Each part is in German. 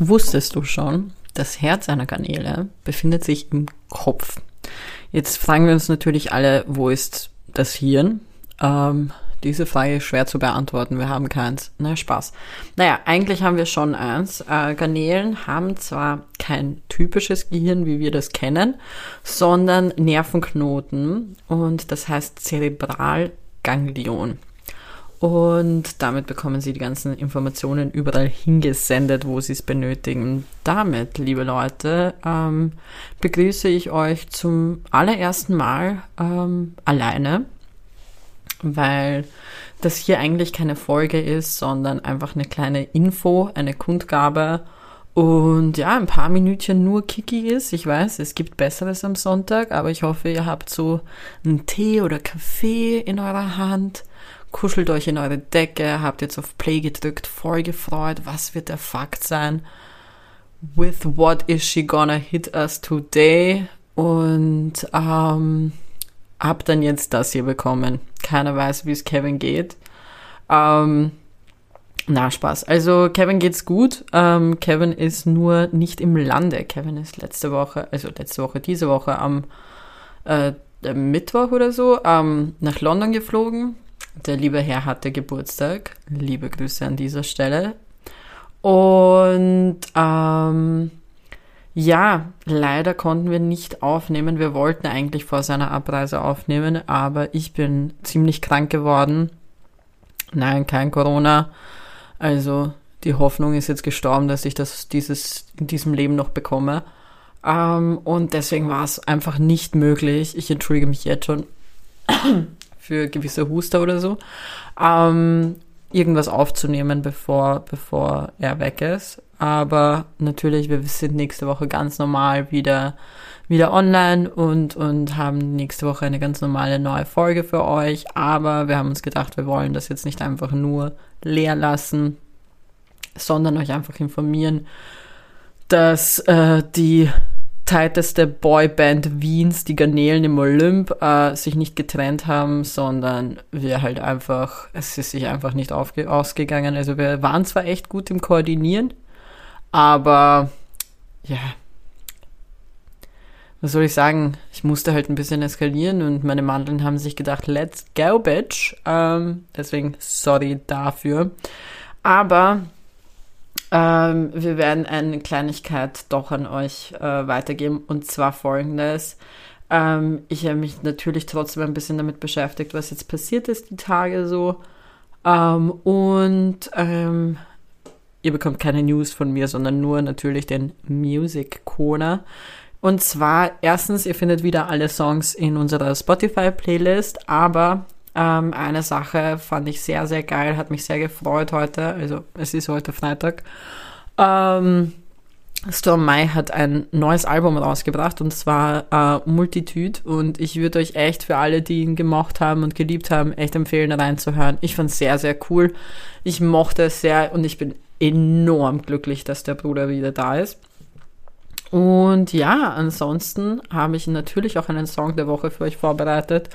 Wusstest du schon, das Herz einer Garnele befindet sich im Kopf? Jetzt fragen wir uns natürlich alle, wo ist das Hirn? Ähm, diese Frage ist schwer zu beantworten. Wir haben keins. Na, Spaß. Naja, eigentlich haben wir schon eins. Äh, Garnelen haben zwar kein typisches Gehirn, wie wir das kennen, sondern Nervenknoten und das heißt Zerebralganglion. Und damit bekommen Sie die ganzen Informationen überall hingesendet, wo Sie es benötigen. Damit, liebe Leute, ähm, begrüße ich euch zum allerersten Mal ähm, alleine, weil das hier eigentlich keine Folge ist, sondern einfach eine kleine Info, eine Kundgabe und ja, ein paar Minütchen nur Kiki ist. Ich weiß, es gibt Besseres am Sonntag, aber ich hoffe, ihr habt so einen Tee oder Kaffee in eurer Hand kuschelt euch in eure Decke, habt jetzt auf Play gedrückt, voll gefreut, was wird der Fakt sein? With what is she gonna hit us today? Und ähm, hab dann jetzt das hier bekommen. Keiner weiß, wie es Kevin geht. Ähm, na, Spaß. Also Kevin geht's gut. Ähm, Kevin ist nur nicht im Lande. Kevin ist letzte Woche, also letzte Woche, diese Woche am äh, Mittwoch oder so ähm, nach London geflogen. Der liebe Herr hatte Geburtstag. Liebe Grüße an dieser Stelle. Und ähm, ja, leider konnten wir nicht aufnehmen. Wir wollten eigentlich vor seiner Abreise aufnehmen, aber ich bin ziemlich krank geworden. Nein, kein Corona. Also die Hoffnung ist jetzt gestorben, dass ich das dieses in diesem Leben noch bekomme. Ähm, und deswegen war es einfach nicht möglich. Ich entschuldige mich jetzt schon für gewisse Huster oder so, ähm, irgendwas aufzunehmen, bevor, bevor er weg ist. Aber natürlich, wir sind nächste Woche ganz normal wieder, wieder online und, und haben nächste Woche eine ganz normale neue Folge für euch. Aber wir haben uns gedacht, wir wollen das jetzt nicht einfach nur leer lassen, sondern euch einfach informieren, dass äh, die tighteste Boyband Wiens, die Garnelen im Olymp, äh, sich nicht getrennt haben, sondern wir halt einfach, es ist sich einfach nicht ausgegangen. Also wir waren zwar echt gut im Koordinieren, aber ja, was soll ich sagen? Ich musste halt ein bisschen eskalieren und meine Mandeln haben sich gedacht, let's go, bitch. Ähm, deswegen sorry dafür. Aber ähm, wir werden eine Kleinigkeit doch an euch äh, weitergeben und zwar folgendes. Ähm, ich habe mich natürlich trotzdem ein bisschen damit beschäftigt, was jetzt passiert ist die Tage so. Ähm, und ähm, ihr bekommt keine News von mir, sondern nur natürlich den Music Corner. Und zwar, erstens, ihr findet wieder alle Songs in unserer Spotify-Playlist, aber ähm, eine Sache fand ich sehr, sehr geil, hat mich sehr gefreut heute. Also es ist heute Freitag. Ähm, Storm Mai hat ein neues Album rausgebracht und zwar äh, Multitude und ich würde euch echt für alle, die ihn gemocht haben und geliebt haben, echt empfehlen, reinzuhören. Ich fand es sehr, sehr cool. Ich mochte es sehr und ich bin enorm glücklich, dass der Bruder wieder da ist. Und ja, ansonsten habe ich natürlich auch einen Song der Woche für euch vorbereitet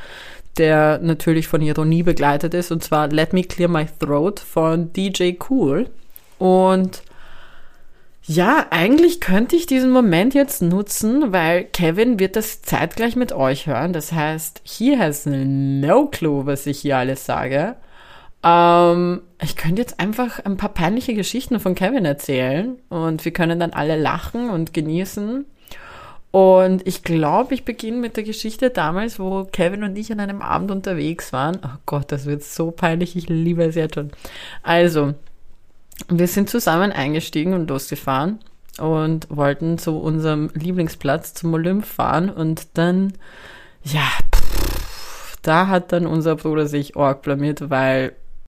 der natürlich von Ironie begleitet ist, und zwar Let Me Clear My Throat von DJ Cool. Und ja, eigentlich könnte ich diesen Moment jetzt nutzen, weil Kevin wird das zeitgleich mit euch hören. Das heißt, he has no clue, was ich hier alles sage. Ähm, ich könnte jetzt einfach ein paar peinliche Geschichten von Kevin erzählen und wir können dann alle lachen und genießen. Und ich glaube, ich beginne mit der Geschichte damals, wo Kevin und ich an einem Abend unterwegs waren. Oh Gott, das wird so peinlich, ich liebe es jetzt schon. Also, wir sind zusammen eingestiegen und losgefahren und wollten zu unserem Lieblingsplatz zum Olymp fahren und dann, ja, pff, da hat dann unser Bruder sich arg blamiert, weil